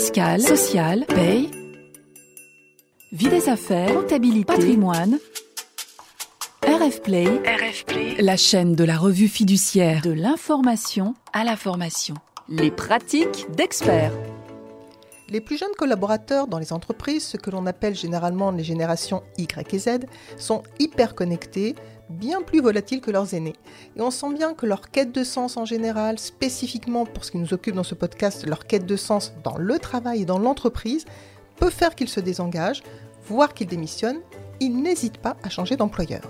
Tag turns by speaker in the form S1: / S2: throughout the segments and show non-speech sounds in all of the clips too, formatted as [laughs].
S1: fiscale, sociale, paye, vie des affaires, comptabilité, patrimoine. RF Play,
S2: RF Play,
S1: la chaîne de la revue fiduciaire de l'information à la formation. Les pratiques d'experts.
S3: Les plus jeunes collaborateurs dans les entreprises, ce que l'on appelle généralement les générations Y et Z, sont hyper connectés, bien plus volatiles que leurs aînés. Et on sent bien que leur quête de sens en général, spécifiquement pour ce qui nous occupe dans ce podcast, leur quête de sens dans le travail et dans l'entreprise, peut faire qu'ils se désengagent, voire qu'ils démissionnent. Ils n'hésitent pas à changer d'employeur.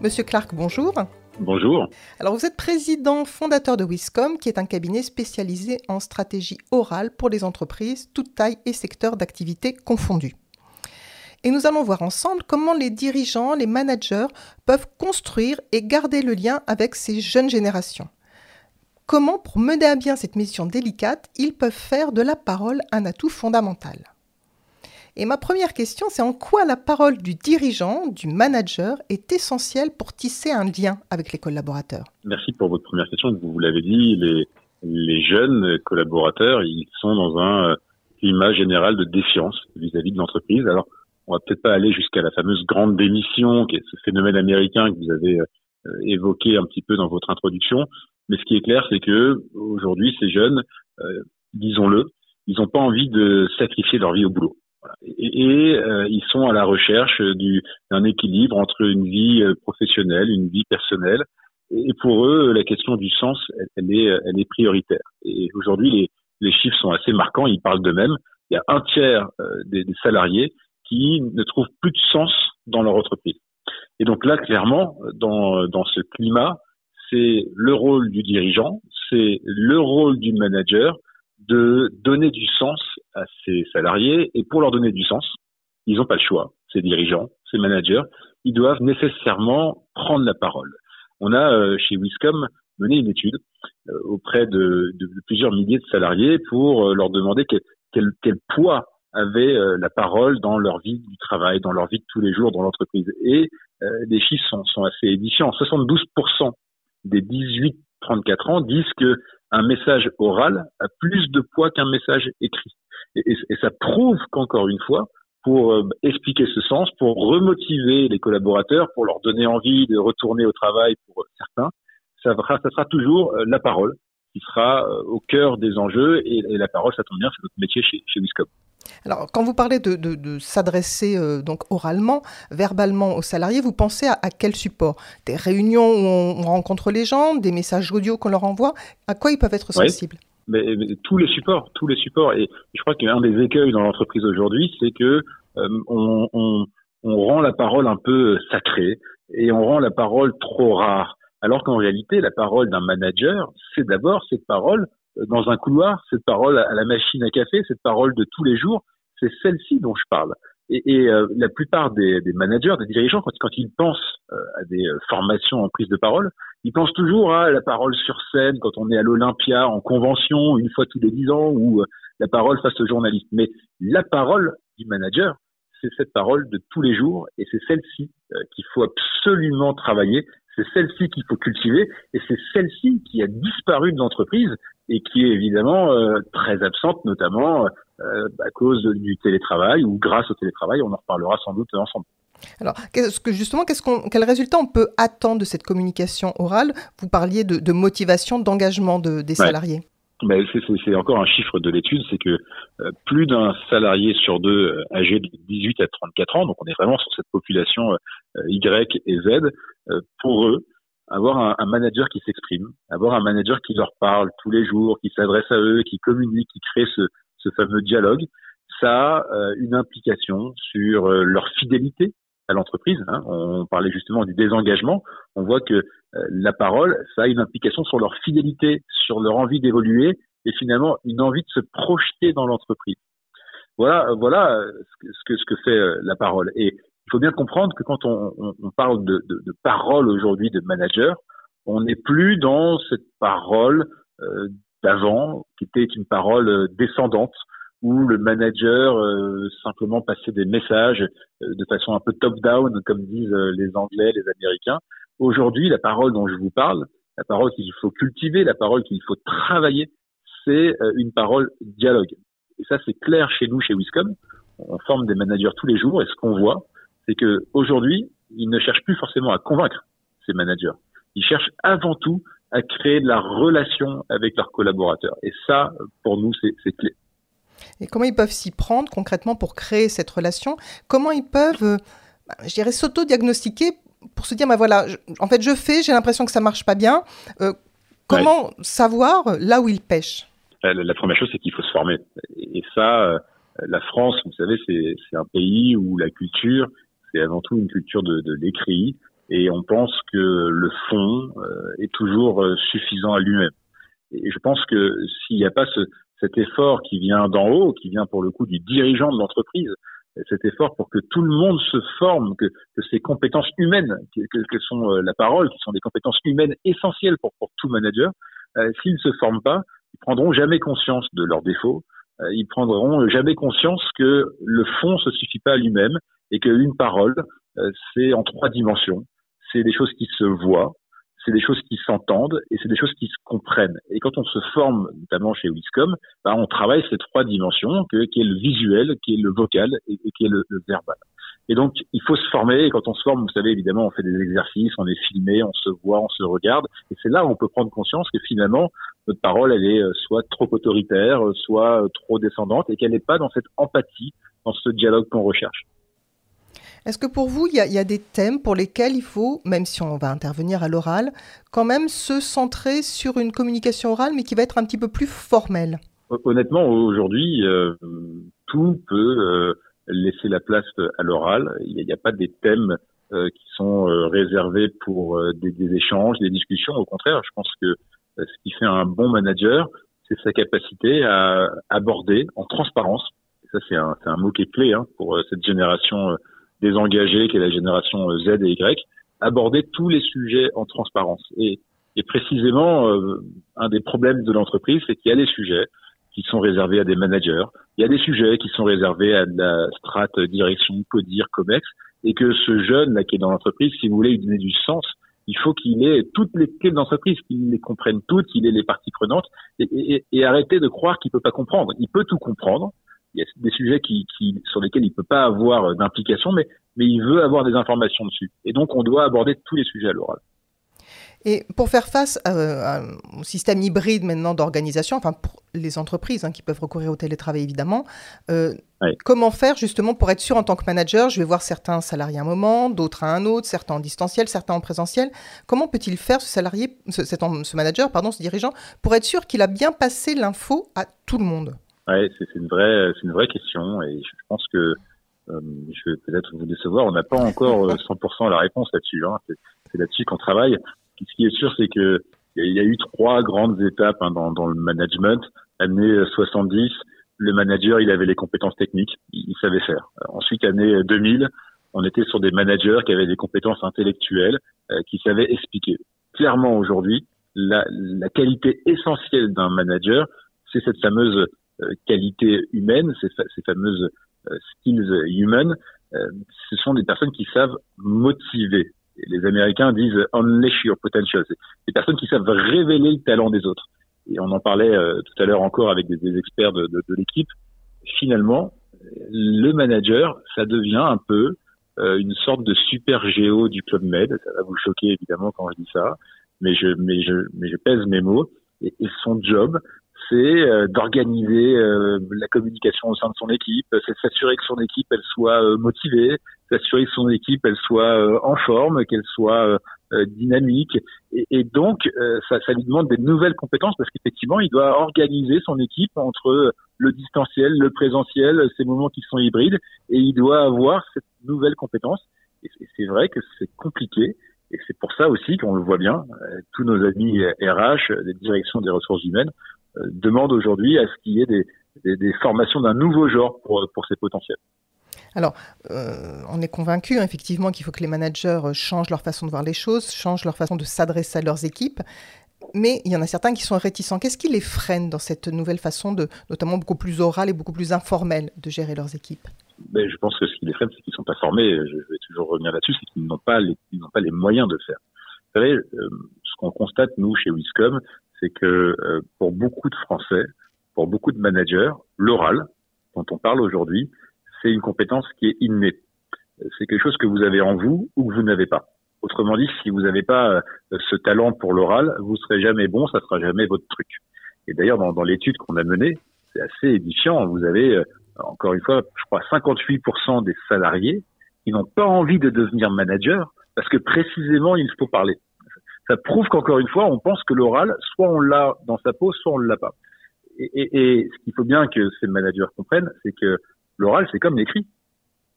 S3: Monsieur Clark, bonjour.
S4: Bonjour.
S3: Alors vous êtes président fondateur de Wiscom, qui est un cabinet spécialisé en stratégie orale pour les entreprises, toute taille et secteur d'activité confondus. Et nous allons voir ensemble comment les dirigeants, les managers peuvent construire et garder le lien avec ces jeunes générations. Comment, pour mener à bien cette mission délicate, ils peuvent faire de la parole un atout fondamental? Et ma première question, c'est en quoi la parole du dirigeant, du manager, est essentielle pour tisser un lien avec les collaborateurs?
S4: Merci pour votre première question. Vous, l'avez dit, les, jeunes collaborateurs, ils sont dans un climat général de défiance vis-à-vis de l'entreprise. Alors, on va peut-être pas aller jusqu'à la fameuse grande démission, qui est ce phénomène américain que vous avez euh, évoqué un petit peu dans votre introduction. Mais ce qui est clair, c'est que aujourd'hui, ces jeunes, euh, disons-le, ils n'ont pas envie de sacrifier leur vie au boulot. Et, euh, ils sont à la recherche d'un équilibre entre une vie euh, professionnelle, une vie personnelle. Et pour eux, la question du sens, elle, est, elle est prioritaire. Et aujourd'hui, les, chiffres sont assez marquants. Ils parlent d'eux-mêmes. Il y a un tiers euh, des, des, salariés qui ne trouvent plus de sens dans leur entreprise. Et donc là, clairement, dans, dans ce climat, c'est le rôle du dirigeant, c'est le rôle du manager de donner du sens à ces salariés. Et pour leur donner du sens, ils n'ont pas le choix. Ces dirigeants, ces managers, ils doivent nécessairement prendre la parole. On a euh, chez Wiscom mené une étude euh, auprès de, de, plusieurs milliers de salariés pour euh, leur demander quel, quel, quel poids avait la parole dans leur vie du travail, dans leur vie de tous les jours dans l'entreprise. Et les chiffres sont, sont assez édifiants. 72% des 18-34 ans disent que un message oral a plus de poids qu'un message écrit. Et, et, ça prouve qu'encore une fois, pour euh, expliquer ce sens, pour remotiver les collaborateurs, pour leur donner envie de retourner au travail pour certains, ça, sera, ça sera toujours euh, la parole qui sera euh, au cœur des enjeux. Et, et, la parole, ça tombe bien, c'est notre métier chez, chez Wiscom.
S3: Alors, quand vous parlez de, de, de s'adresser euh, donc oralement, verbalement aux salariés, vous pensez à, à, quel support? Des réunions où on, rencontre les gens, des messages audio qu'on leur envoie? À quoi ils peuvent être sensibles?
S4: oui. Mais, mais, tous les supports, tous les supports. Et je crois qu'un des écueils dans l'entreprise aujourd'hui, c'est que euh, on, on, on rend la parole un peu sacrée et on rend la parole trop rare. Alors qu'en réalité, la parole d'un manager, c'est d'abord cette parole dans un couloir, cette parole à la machine à café, cette parole de tous les jours, c'est celle-ci dont je parle. Et, et euh, la plupart des, des, managers, des dirigeants, quand, quand ils pensent euh, à des euh, formations en prise de parole, ils pensent toujours à la parole sur scène quand on est à l'Olympia en convention une fois tous les dix ans ou euh, la parole face au journaliste. Mais la parole du manager, c'est cette parole de tous les jours et c'est celle-ci euh, qu'il faut absolument travailler c'est celle-ci qu'il faut cultiver et c'est celle-ci qui a disparu de l'entreprise et qui est évidemment euh, très absente, notamment à cause du télétravail ou grâce au télétravail. On en reparlera sans doute ensemble.
S3: Alors, qu'est-ce que justement, qu'est-ce qu'on, quel résultat on peut attendre de cette communication orale? Vous parliez de, de motivation, d'engagement de, des salariés.
S4: Ouais. c'est encore un chiffre de l'étude, c'est que euh, plus d'un salarié sur deux euh, âgé de 18 à 34 ans, donc on est vraiment sur cette population euh, Y et Z, pour eux, avoir un, un manager qui s'exprime, avoir un manager qui leur parle tous les jours, qui s'adresse à eux, qui communique, qui crée ce, ce fameux dialogue, ça a une implication sur leur fidélité l'entreprise. Hein. On parlait justement du désengagement. On voit que euh, la parole, ça a une implication sur leur fidélité, sur leur envie d'évoluer et finalement une envie de se projeter dans l'entreprise. Voilà, voilà ce que, fait la parole. Et il faut bien comprendre que quand on, parle de, parole aujourd'hui de manager, on n'est plus dans cette parole euh, d'avant qui était une parole descendante où le manager euh, simplement passait des messages euh, de façon un peu top-down, comme disent euh, les Anglais, les Américains. Aujourd'hui, la parole dont je vous parle, la parole qu'il faut cultiver, la parole qu'il faut travailler, c'est une parole dialogue. Et ça, c'est clair chez nous, chez Wiscom. On forme des managers tous les jours et ce qu'on voit, c'est que aujourd'hui, ils ne cherchent plus forcément à convaincre ces managers. Ils cherchent avant tout à créer de la relation avec leurs collaborateurs. Et ça, pour nous, c'est clé.
S3: Et comment ils peuvent s'y prendre concrètement pour créer cette relation? Comment ils peuvent, euh, bah, je dirais, s'auto-diagnostiquer pour se dire, bah voilà, en fait, je fais, j'ai l'impression que ça marche pas bien. Euh, comment savoir là où ils pêchent?
S4: La, première chose, c'est qu'il faut se former. Et ça, euh, la France, vous savez, c'est un pays où la culture, c'est avant tout une culture de, de l'écrit, et on pense que le fond est toujours suffisant à lui-même. Et je pense que s'il n'y a pas ce, cet effort qui vient d'en haut, qui vient pour le coup du dirigeant de l'entreprise, cet effort pour que tout le monde se forme, que, que ces compétences humaines, que, que, sont euh, la parole, qui sont des compétences humaines essentielles pour, pour tout manager, euh, s'ils ne se forment pas, ils prendront jamais conscience de leurs défauts, euh, ils prendront jamais conscience que le fond se suffit pas à lui-même et qu'une parole, c'est en trois dimensions. C'est des choses qui se voient, c'est des choses qui s'entendent et c'est des choses qui se comprennent. Et quand on se forme, notamment chez Wiscom, bah, on travaille ces trois dimensions, que, qui est le visuel, qui est le vocal et, qui est le, verbal. Et donc, il faut se former. Et quand on se forme, vous savez, évidemment, on fait des exercices, on est filmé, on se voit, on se regarde. Et c'est là où on peut prendre conscience que finalement, notre parole, elle est euh, soit trop autoritaire, soit euh, trop descendante, et qu'elle n'est pas dans cette empathie, dans ce dialogue qu'on recherche.
S3: Est-ce que pour vous, il y, a, des thèmes pour lesquels il faut, même si on va intervenir à l'oral, quand même se centrer sur une communication orale, mais qui va être un petit peu plus formelle?
S4: Honnêtement, aujourd'hui, euh, tout peut euh, laisser la place à l'oral. Il n'y a, pas des thèmes euh, qui sont réservés pour des, échanges, des discussions. Au contraire, je pense que ce qui fait un bon manager, c'est sa capacité à aborder en transparence. ça, c'est un, un, mot qui est clé hein, pour cette génération désengagée, qui est la génération Z et Y, aborder tous les sujets en transparence. Et, et précisément, euh, un des problèmes de l'entreprise, c'est qu'il y a des sujets qui sont réservés à des managers, il y a des sujets qui sont réservés à de la strate direction, codir, comex, et que ce jeune là qui est dans l'entreprise, si vous voulez lui donner du sens, il faut qu'il ait toutes les clés de l'entreprise, qu'il les comprenne toutes, qu'il ait les parties prenantes, et, et, et arrêter de croire qu'il peut pas comprendre. Il peut tout comprendre, il y a des sujets qui, qui, sur lesquels il peut pas avoir d'implication, mais, mais il veut avoir des informations dessus. Et donc, on doit aborder tous les sujets à l'oral.
S3: Et pour faire face au système hybride maintenant d'organisation, enfin pour les entreprises hein, qui peuvent recourir au télétravail évidemment, euh, comment faire justement pour être sûr en tant que manager? Je vais voir certains salariés à un moment, d'autres à un autre, certains en distanciel, certains en présentiel. Comment peut-il faire ce salarié, ce, ce manager, pardon, ce dirigeant, pour être sûr qu'il a bien passé l'info à tout le monde?
S4: Ouais, c'est une vraie, c'est une vraie question et je pense que euh, je vais peut-être vous décevoir. On n'a pas encore 100% euh, la réponse là-dessus. Hein. C'est là-dessus qu'on travaille. Ce qui est sûr, c'est que il y a eu trois grandes étapes hein, dans, dans, le management. Année 70, le manager, il avait les compétences techniques, il, savait faire. Ensuite, année 2000, on était sur des managers qui avaient des compétences intellectuelles, euh, qui savaient expliquer. Clairement, aujourd'hui, la, la qualité essentielle d'un manager, c'est cette fameuse euh, qualités humaines, ces, ces fameuses euh, skills human, euh, ce sont des personnes qui savent motiver. les Américains disent unleash your potential. Des personnes qui savent révéler le talent des autres. Et on en parlait tout à l'heure encore avec des, des experts de, de, de l'équipe. Finalement, le manager, ça devient un peu une sorte de super géo du club med. Ça va vous choquer évidemment quand je dis ça, mais je mais je mais je pèse mes mots. Et, et son job, c'est euh, d'organiser euh, la communication au sein de son équipe, c'est s'assurer que son équipe elle soit euh, motivée, s'assurer que son équipe elle soit en forme, qu'elle soit dynamique, et, donc ça, ça, lui demande des nouvelles compétences parce qu'effectivement il doit organiser son équipe entre le distanciel, le présentiel, ces moments qui sont hybrides, et il doit avoir cette nouvelle compétence. Et c'est vrai que c'est compliqué. Et c'est pour ça aussi qu'on le voit bien, tous nos amis RH, les directions des ressources humaines, euh, demande aujourd'hui à ce qu'il y ait des, des, des formations d'un nouveau genre pour, pour ces potentiels.
S3: Alors, euh, on est convaincu hein, effectivement qu'il faut que les managers euh, changent leur façon de voir les choses, changent leur façon de s'adresser à leurs équipes. Mais il y en a certains qui sont réticents. Qu'est-ce qui les freine dans cette nouvelle façon, de, notamment beaucoup plus orale et beaucoup plus informelle, de gérer leurs équipes?
S4: Ben, Je pense que ce qui les freine, c'est qu'ils ne sont pas formés. Je vais toujours revenir là-dessus, c'est qu'ils n'ont pas, les, pas les moyens de le faire. Vous savez, euh, ce qu'on constate, nous, chez Wiscom, c'est que euh, pour beaucoup de Français, pour beaucoup de managers, l'oral, dont on parle aujourd'hui, c'est une compétence qui est innée. C'est quelque chose que vous avez en vous ou que vous n'avez pas. Autrement dit, si vous n'avez pas euh, ce talent pour l'oral, vous serez jamais bon, ça sera jamais votre truc. Et d'ailleurs, dans, dans l'étude qu'on a menée, c'est assez édifiant. Vous avez, euh, encore une fois, je crois, 58% des salariés qui n'ont pas envie de devenir manager parce que précisément, il faut parler. Ça prouve qu'encore une fois, on pense que l'oral, soit on l'a dans sa peau, soit on ne l'a pas. Et, et, et, ce qu'il faut bien que ces managers comprennent, c'est que l'oral, c'est comme l'écrit.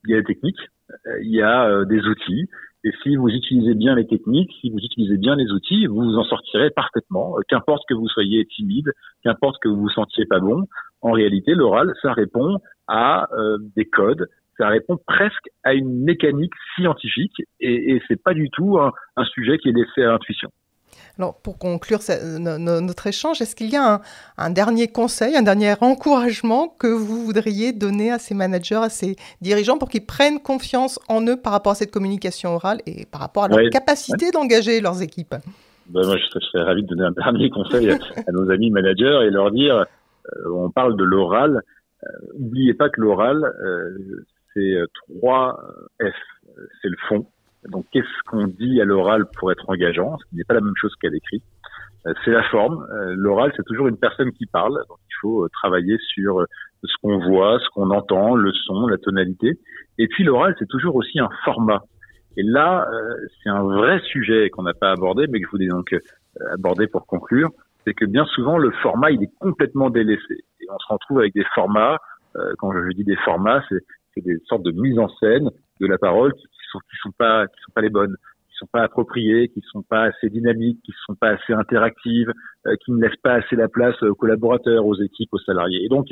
S4: Il y a des techniques, euh, il y a euh, des outils, et si vous utilisez bien les techniques, si vous utilisez bien les outils, vous vous en sortirez parfaitement. Euh, qu'importe que vous soyez timide, qu'importe que vous vous sentiez pas bon, en réalité, l'oral, ça répond à euh, des codes, ça répond presque à une mécanique scientifique, et, et c'est pas du tout un, un sujet qui est laissé à l'intuition.
S3: Alors, pour conclure notre échange, est-ce qu'il y a un, dernier conseil, un dernier encouragement que vous voudriez donner à ces managers, à ces dirigeants pour qu'ils prennent confiance en eux par rapport à cette communication orale et par rapport à leur capacité d'engager leurs équipes?
S4: Ben, Moi, je serais, ravi de donner un [laughs] dernier conseil à, nos amis managers et leur dire, euh, on parle de l'oral, n'oubliez euh, pas que l'oral, euh, c'est trois F, c'est le fond, donc, qu'est-ce qu'on dit à l'oral pour être engageant? Ce n'est pas la même chose qu'à l'écrit. Euh, c'est la forme. Euh, l'oral, c'est toujours une personne qui parle. Donc, il faut euh, travailler sur ce qu'on voit, ce qu'on entend, le son, la tonalité. Et puis, l'oral, c'est toujours aussi un format. Et là, c'est un vrai sujet qu'on n'a pas abordé, mais que je voulais donc aborder pour conclure. C'est que bien souvent, le format, il est complètement délaissé. Et on se retrouve avec des formats. quand je dis des formats, c'est des sortes de mise en scène de la parole qui qui sont pas qui sont pas les bonnes, qui sont pas appropriées, qui sont pas assez dynamiques, qui sont pas assez interactives, euh, qui ne laissent pas assez la place aux collaborateurs, aux équipes, aux salariés. Et donc,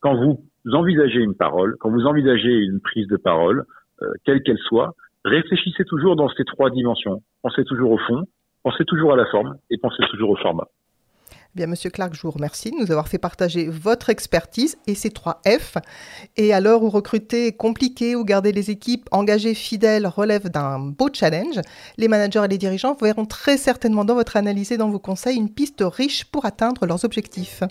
S4: quand vous envisagez une parole, quand vous envisagez une prise de parole, euh, quelle qu'elle soit, réfléchissez toujours dans ces trois dimensions. Pensez toujours au fond, pensez toujours à la forme et pensez toujours au format.
S3: Bien, Monsieur Clark, je vous remercie de nous avoir fait partager votre expertise et ces trois F. Et à l'heure où recruter est compliqué, garder les équipes engagées, fidèles relève d'un beau challenge, les managers et les dirigeants verront très certainement dans votre analyse et dans vos conseils une piste riche pour atteindre leurs objectifs.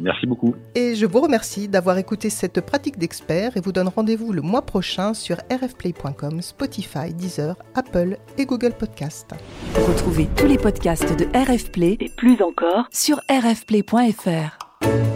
S4: Merci beaucoup.
S3: Et je vous remercie d'avoir écouté cette pratique d'expert et vous donne rendez-vous le mois prochain sur rfplay.com, Spotify, Deezer, Apple et Google Podcast.
S1: Retrouvez tous les podcasts de RFplay et plus encore sur rfplay.fr.